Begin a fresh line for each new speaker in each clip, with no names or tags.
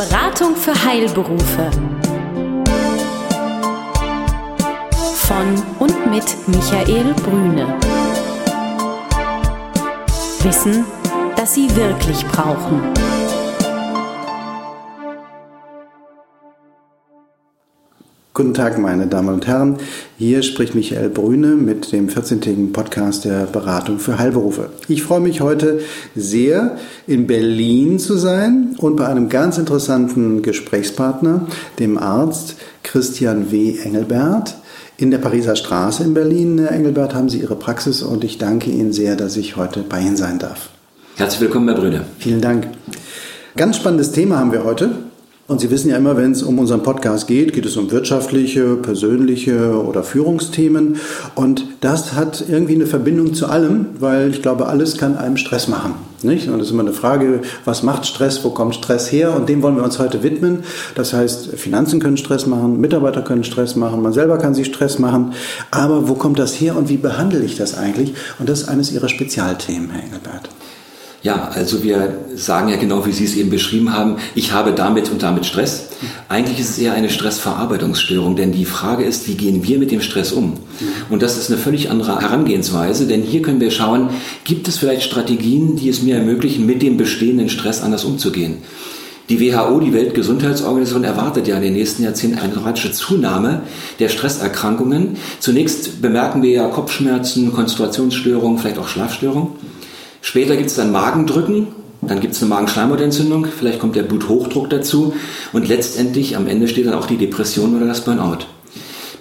Beratung für Heilberufe. Von und mit Michael Brüne. Wissen, das Sie wirklich brauchen.
Guten Tag, meine Damen und Herren. Hier spricht Michael Brüne mit dem 14-tägigen Podcast der Beratung für Heilberufe. Ich freue mich heute sehr, in Berlin zu sein und bei einem ganz interessanten Gesprächspartner, dem Arzt Christian W. Engelbert. In der Pariser Straße in Berlin, Herr Engelbert, haben Sie Ihre Praxis und ich danke Ihnen sehr, dass ich heute bei Ihnen sein darf.
Herzlich willkommen, Herr Brüne.
Vielen Dank. Ganz spannendes Thema haben wir heute. Und Sie wissen ja immer, wenn es um unseren Podcast geht, geht es um wirtschaftliche, persönliche oder Führungsthemen. Und das hat irgendwie eine Verbindung zu allem, weil ich glaube, alles kann einem Stress machen. Nicht? Und das ist immer eine Frage, was macht Stress, wo kommt Stress her? Und dem wollen wir uns heute widmen. Das heißt, Finanzen können Stress machen, Mitarbeiter können Stress machen, man selber kann sich Stress machen. Aber wo kommt das her und wie behandle ich das eigentlich? Und das ist eines Ihrer Spezialthemen, Herr Engelbert.
Ja, also wir sagen ja genau, wie Sie es eben beschrieben haben, ich habe damit und damit Stress. Eigentlich ist es eher eine Stressverarbeitungsstörung, denn die Frage ist, wie gehen wir mit dem Stress um? Und das ist eine völlig andere Herangehensweise, denn hier können wir schauen, gibt es vielleicht Strategien, die es mir ermöglichen, mit dem bestehenden Stress anders umzugehen? Die WHO, die Weltgesundheitsorganisation, erwartet ja in den nächsten Jahrzehnten eine dramatische Zunahme der Stresserkrankungen. Zunächst bemerken wir ja Kopfschmerzen, Konzentrationsstörungen, vielleicht auch Schlafstörungen. Später gibt es dann Magendrücken, dann gibt es eine Magenschleimhautentzündung, vielleicht kommt der Bluthochdruck dazu und letztendlich am Ende steht dann auch die Depression oder das Burnout.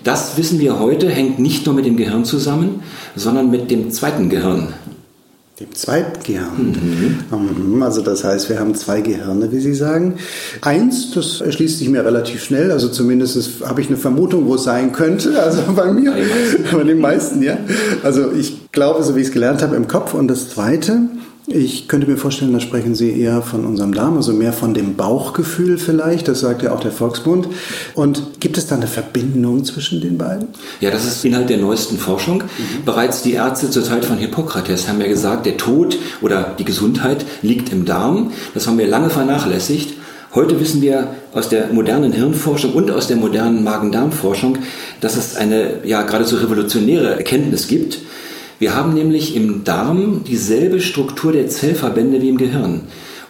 Das wissen wir heute, hängt nicht nur mit dem Gehirn zusammen, sondern mit dem zweiten Gehirn,
dem zweiten Gehirn. Mhm. Also das heißt, wir haben zwei Gehirne, wie Sie sagen. Eins, das erschließt sich mir relativ schnell, also zumindest habe ich eine Vermutung, wo es sein könnte, also bei mir, bei den meisten, ja. Also ich glaube, so wie ich es gelernt habe, im Kopf. Und das zweite, ich könnte mir vorstellen, da sprechen Sie eher von unserem Darm, also mehr von dem Bauchgefühl vielleicht, das sagt ja auch der Volksbund. Und gibt es da eine Verbindung zwischen den beiden?
Ja, das ist Inhalt der neuesten Forschung. Mhm. Bereits die Ärzte zur Zeit von Hippokrates haben ja gesagt, der Tod oder die Gesundheit liegt im Darm. Das haben wir lange vernachlässigt. Heute wissen wir aus der modernen Hirnforschung und aus der modernen Magen-Darm-Forschung, dass es eine ja geradezu revolutionäre Erkenntnis gibt, wir haben nämlich im Darm dieselbe Struktur der Zellverbände wie im Gehirn.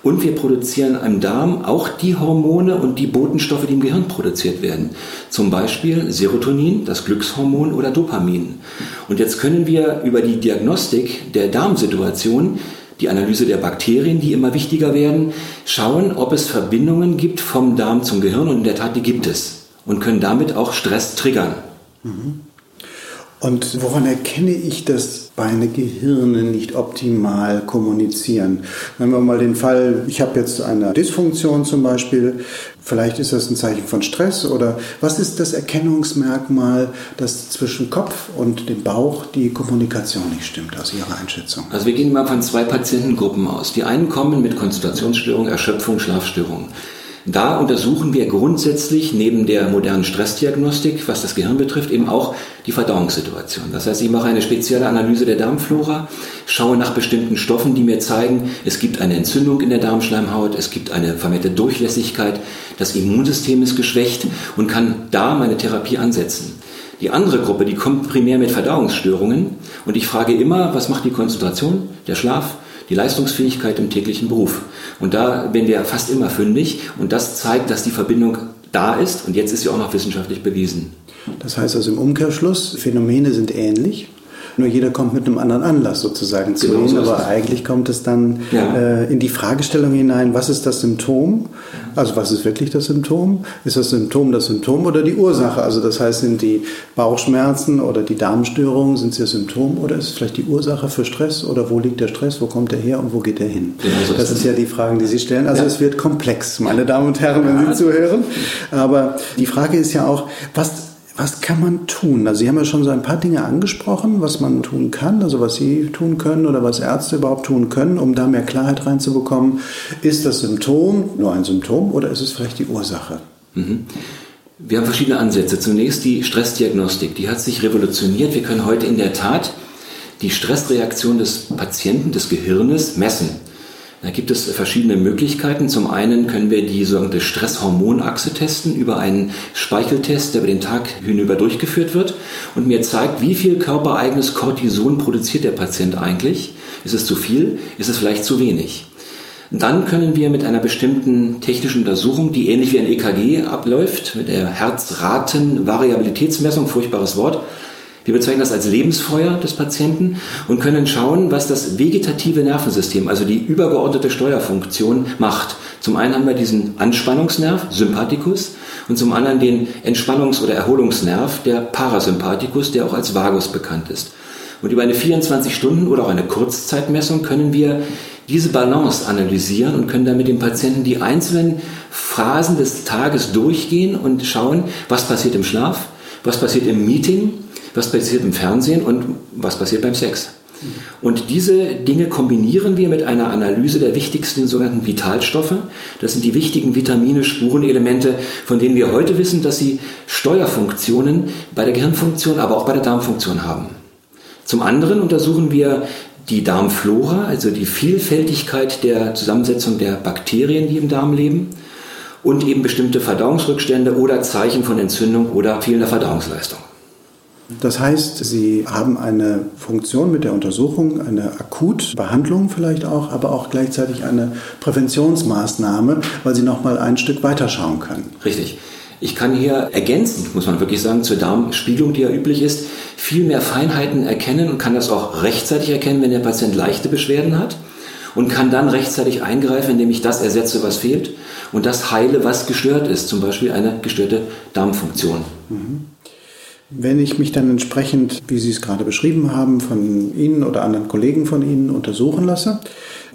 Und wir produzieren im Darm auch die Hormone und die Botenstoffe, die im Gehirn produziert werden. Zum Beispiel Serotonin, das Glückshormon oder Dopamin. Und jetzt können wir über die Diagnostik der Darmsituation, die Analyse der Bakterien, die immer wichtiger werden, schauen, ob es Verbindungen gibt vom Darm zum Gehirn. Und in der Tat, die gibt es. Und können damit auch Stress triggern.
Mhm. Und woran erkenne ich, dass meine Gehirne nicht optimal kommunizieren? Nehmen wir mal den Fall, ich habe jetzt eine Dysfunktion zum Beispiel, vielleicht ist das ein Zeichen von Stress oder was ist das Erkennungsmerkmal, dass zwischen Kopf und dem Bauch die Kommunikation nicht stimmt, aus Ihrer Einschätzung?
Also wir gehen mal von zwei Patientengruppen aus. Die einen kommen mit Konzentrationsstörungen, Erschöpfung, Schlafstörungen. Da untersuchen wir grundsätzlich neben der modernen Stressdiagnostik, was das Gehirn betrifft, eben auch die Verdauungssituation. Das heißt, ich mache eine spezielle Analyse der Darmflora, schaue nach bestimmten Stoffen, die mir zeigen, es gibt eine Entzündung in der Darmschleimhaut, es gibt eine vermehrte Durchlässigkeit, das Immunsystem ist geschwächt und kann da meine Therapie ansetzen. Die andere Gruppe, die kommt primär mit Verdauungsstörungen und ich frage immer, was macht die Konzentration, der Schlaf, die Leistungsfähigkeit im täglichen Beruf. Und da werden wir fast immer fündig und das zeigt, dass die Verbindung da ist und jetzt ist sie auch noch wissenschaftlich bewiesen.
Das heißt also im Umkehrschluss, Phänomene sind ähnlich. Nur jeder kommt mit einem anderen Anlass sozusagen zu genau, Ihnen, so aber eigentlich kommt es dann ja. äh, in die Fragestellung hinein, was ist das Symptom? Also was ist wirklich das Symptom? Ist das Symptom das Symptom oder die Ursache? Also das heißt, sind die Bauchschmerzen oder die Darmstörungen, sind sie das Symptom oder ist es vielleicht die Ursache für Stress oder wo liegt der Stress, wo kommt er her und wo geht er hin? Genau so das ist ja die Fragen, die Sie stellen. Also ja. es wird komplex, meine Damen und Herren, wenn Sie zuhören. Aber die Frage ist ja auch, was was kann man tun? Also Sie haben ja schon so ein paar Dinge angesprochen, was man tun kann, also was Sie tun können oder was Ärzte überhaupt tun können, um da mehr Klarheit reinzubekommen. Ist das Symptom nur ein Symptom oder ist es vielleicht die Ursache?
Mhm. Wir haben verschiedene Ansätze. Zunächst die Stressdiagnostik. Die hat sich revolutioniert. Wir können heute in der Tat die Stressreaktion des Patienten, des Gehirnes messen. Da gibt es verschiedene Möglichkeiten. Zum einen können wir die sogenannte Stresshormonachse testen über einen Speicheltest, der über den Tag hinüber durchgeführt wird und mir zeigt, wie viel körpereigenes Cortison produziert der Patient eigentlich. Ist es zu viel? Ist es vielleicht zu wenig? Dann können wir mit einer bestimmten technischen Untersuchung, die ähnlich wie ein EKG abläuft, mit der Herzratenvariabilitätsmessung, furchtbares Wort, wir bezeichnen das als Lebensfeuer des Patienten und können schauen, was das vegetative Nervensystem, also die übergeordnete Steuerfunktion, macht. Zum einen haben wir diesen Anspannungsnerv, Sympathikus, und zum anderen den Entspannungs- oder Erholungsnerv, der Parasympathikus, der auch als Vagus bekannt ist. Und über eine 24-Stunden- oder auch eine Kurzzeitmessung können wir diese Balance analysieren und können dann mit dem Patienten die einzelnen Phasen des Tages durchgehen und schauen, was passiert im Schlaf, was passiert im Meeting, was passiert im Fernsehen und was passiert beim Sex. Und diese Dinge kombinieren wir mit einer Analyse der wichtigsten sogenannten Vitalstoffe. Das sind die wichtigen Vitamine, Spurenelemente, von denen wir heute wissen, dass sie Steuerfunktionen bei der Gehirnfunktion, aber auch bei der Darmfunktion haben. Zum anderen untersuchen wir die Darmflora, also die Vielfältigkeit der Zusammensetzung der Bakterien, die im Darm leben und eben bestimmte Verdauungsrückstände oder Zeichen von Entzündung oder fehlender Verdauungsleistung.
Das heißt, Sie haben eine Funktion mit der Untersuchung, eine Akutbehandlung vielleicht auch, aber auch gleichzeitig eine Präventionsmaßnahme, weil Sie noch mal ein Stück weiterschauen können.
Richtig. Ich kann hier ergänzend, muss man wirklich sagen, zur Darmspiegelung, die ja üblich ist, viel mehr Feinheiten erkennen und kann das auch rechtzeitig erkennen, wenn der Patient leichte Beschwerden hat und kann dann rechtzeitig eingreifen, indem ich das ersetze, was fehlt und das heile, was gestört ist, zum Beispiel eine gestörte Darmfunktion. Mhm.
Wenn ich mich dann entsprechend, wie Sie es gerade beschrieben haben, von Ihnen oder anderen Kollegen von Ihnen untersuchen lasse,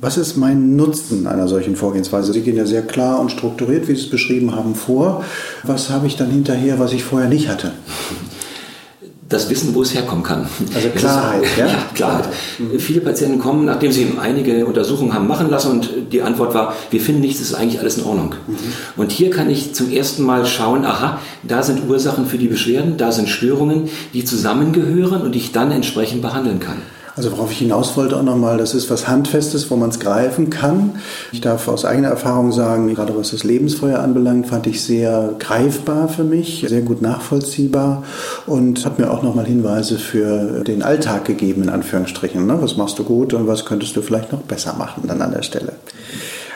was ist mein Nutzen einer solchen Vorgehensweise? Sie gehen ja sehr klar und strukturiert, wie Sie es beschrieben haben, vor. Was habe ich dann hinterher, was ich vorher nicht hatte?
Das Wissen, wo es herkommen kann.
Also Klarheit, ist, ja? ja?
Klarheit. Mhm. Viele Patienten kommen, nachdem sie einige Untersuchungen haben machen lassen und die Antwort war, wir finden nichts, ist eigentlich alles in Ordnung. Mhm. Und hier kann ich zum ersten Mal schauen, aha, da sind Ursachen für die Beschwerden, da sind Störungen, die zusammengehören und die ich dann entsprechend behandeln kann.
Also worauf ich hinaus wollte auch nochmal, das ist was Handfestes, wo man es greifen kann. Ich darf aus eigener Erfahrung sagen, gerade was das Lebensfeuer anbelangt, fand ich sehr greifbar für mich, sehr gut nachvollziehbar und hat mir auch nochmal Hinweise für den Alltag gegeben, in Anführungsstrichen. Ne? Was machst du gut und was könntest du vielleicht noch besser machen dann an der Stelle.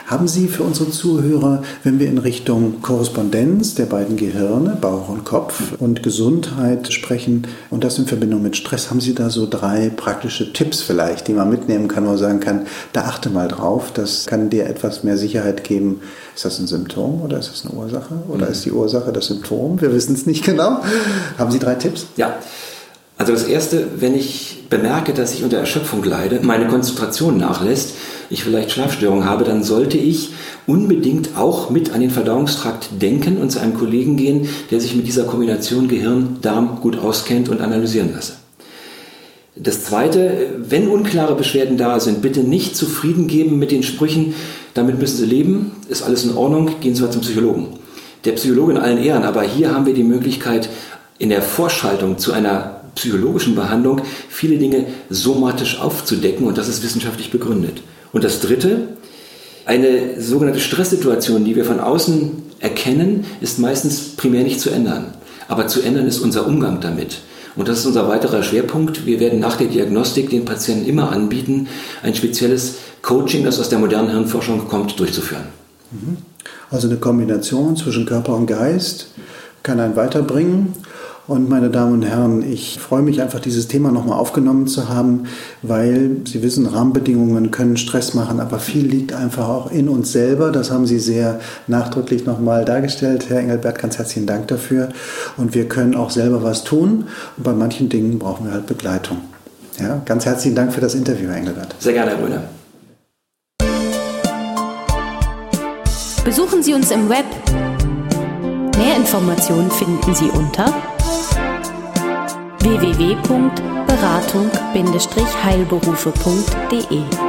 Haben Sie für unsere Zuhörer, wenn wir in Richtung Korrespondenz der beiden Gehirne, Bauch und Kopf und Gesundheit sprechen und das in Verbindung mit Stress, haben Sie da so drei praktische Tipps vielleicht, die man mitnehmen kann, wo man sagen kann, da achte mal drauf, das kann dir etwas mehr Sicherheit geben. Ist das ein Symptom oder ist das eine Ursache? Oder mhm. ist die Ursache das Symptom? Wir wissen es nicht genau. Haben Sie drei Tipps?
Ja. Also das Erste, wenn ich bemerke, dass ich unter Erschöpfung leide, meine Konzentration nachlässt, ich vielleicht Schlafstörungen habe, dann sollte ich unbedingt auch mit an den Verdauungstrakt denken und zu einem Kollegen gehen, der sich mit dieser Kombination Gehirn-Darm gut auskennt und analysieren lasse. Das Zweite, wenn unklare Beschwerden da sind, bitte nicht zufrieden geben mit den Sprüchen, damit müssen Sie leben, ist alles in Ordnung, gehen Sie mal zum Psychologen. Der Psychologe in allen Ehren, aber hier haben wir die Möglichkeit, in der Vorschaltung zu einer psychologischen Behandlung viele Dinge somatisch aufzudecken und das ist wissenschaftlich begründet. Und das Dritte, eine sogenannte Stresssituation, die wir von außen erkennen, ist meistens primär nicht zu ändern. Aber zu ändern ist unser Umgang damit. Und das ist unser weiterer Schwerpunkt. Wir werden nach der Diagnostik den Patienten immer anbieten, ein spezielles Coaching, das aus der modernen Hirnforschung kommt, durchzuführen.
Mhm. Also eine Kombination zwischen Körper und Geist kann einen weiterbringen. Und meine Damen und Herren, ich freue mich einfach, dieses Thema nochmal aufgenommen zu haben, weil Sie wissen, Rahmenbedingungen können Stress machen, aber viel liegt einfach auch in uns selber. Das haben Sie sehr nachdrücklich nochmal dargestellt. Herr Engelbert, ganz herzlichen Dank dafür. Und wir können auch selber was tun. Und bei manchen Dingen brauchen wir halt Begleitung. Ja, ganz herzlichen Dank für das Interview, Herr Engelbert.
Sehr gerne, Herr Brüner.
Besuchen Sie uns im Web. Mehr Informationen finden Sie unter www.beratung-heilberufe.de